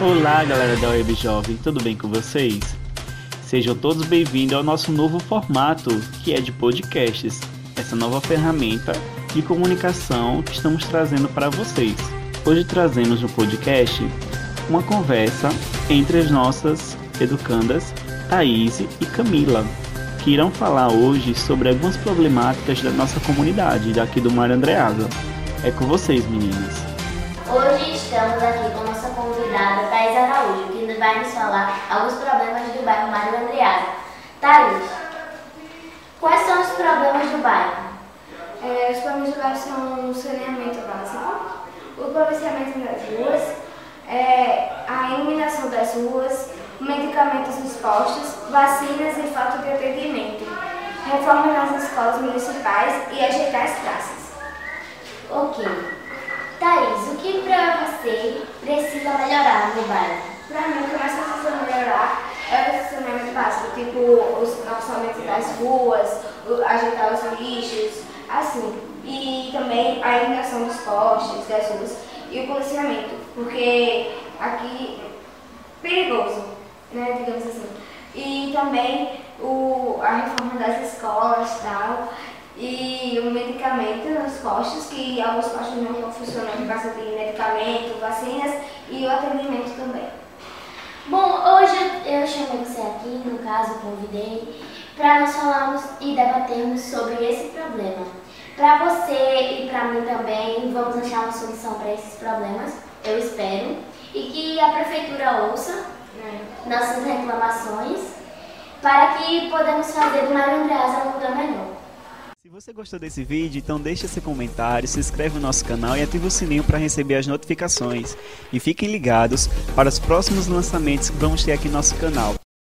Olá, galera da Web Jovem, tudo bem com vocês? Sejam todos bem-vindos ao nosso novo formato, que é de podcasts, essa nova ferramenta de comunicação que estamos trazendo para vocês. Hoje trazemos no podcast uma conversa entre as nossas educandas Thaís e Camila, que irão falar hoje sobre algumas problemáticas da nossa comunidade, daqui do Mar Andreasa. É com vocês, meninas. Hoje estamos aqui com nossa convidada Thais Araújo, que vai nos falar alguns problemas do bairro Mário Andreasa. Thais, quais são os problemas do bairro? É, os problemas do bairro são o saneamento básico, o policiamento das ruas, é, a iluminação das ruas, medicamentos nos postos, vacinas e falta de atendimento, reforma nas escolas municipais e ajeitar as praças. Ok. Precisa melhorar no bairro? Para mim, o que mais precisa melhorar é o saneamento básico, tipo o calçamento das ruas, ajeitar os lixos, assim. E também a iluminação dos postes, das ruas e o policiamento, porque aqui é perigoso, né, digamos assim. E também o, a reforma das escolas e tal, e nos postos, que alguns postos não estão funcionando por de medicamento, vacinas e o atendimento também. Bom, hoje eu chamei você aqui, no caso, convidei, para nós falarmos e debatermos sobre esse problema. Para você e para mim também, vamos achar uma solução para esses problemas, eu espero, e que a prefeitura ouça Né? nossas reclamações para que podemos fazer do Mário lugar melhor. Se você gostou desse vídeo, então deixe seu comentário, se inscreve no nosso canal e ative o sininho para receber as notificações. E fiquem ligados para os próximos lançamentos que vamos ter aqui no nosso canal.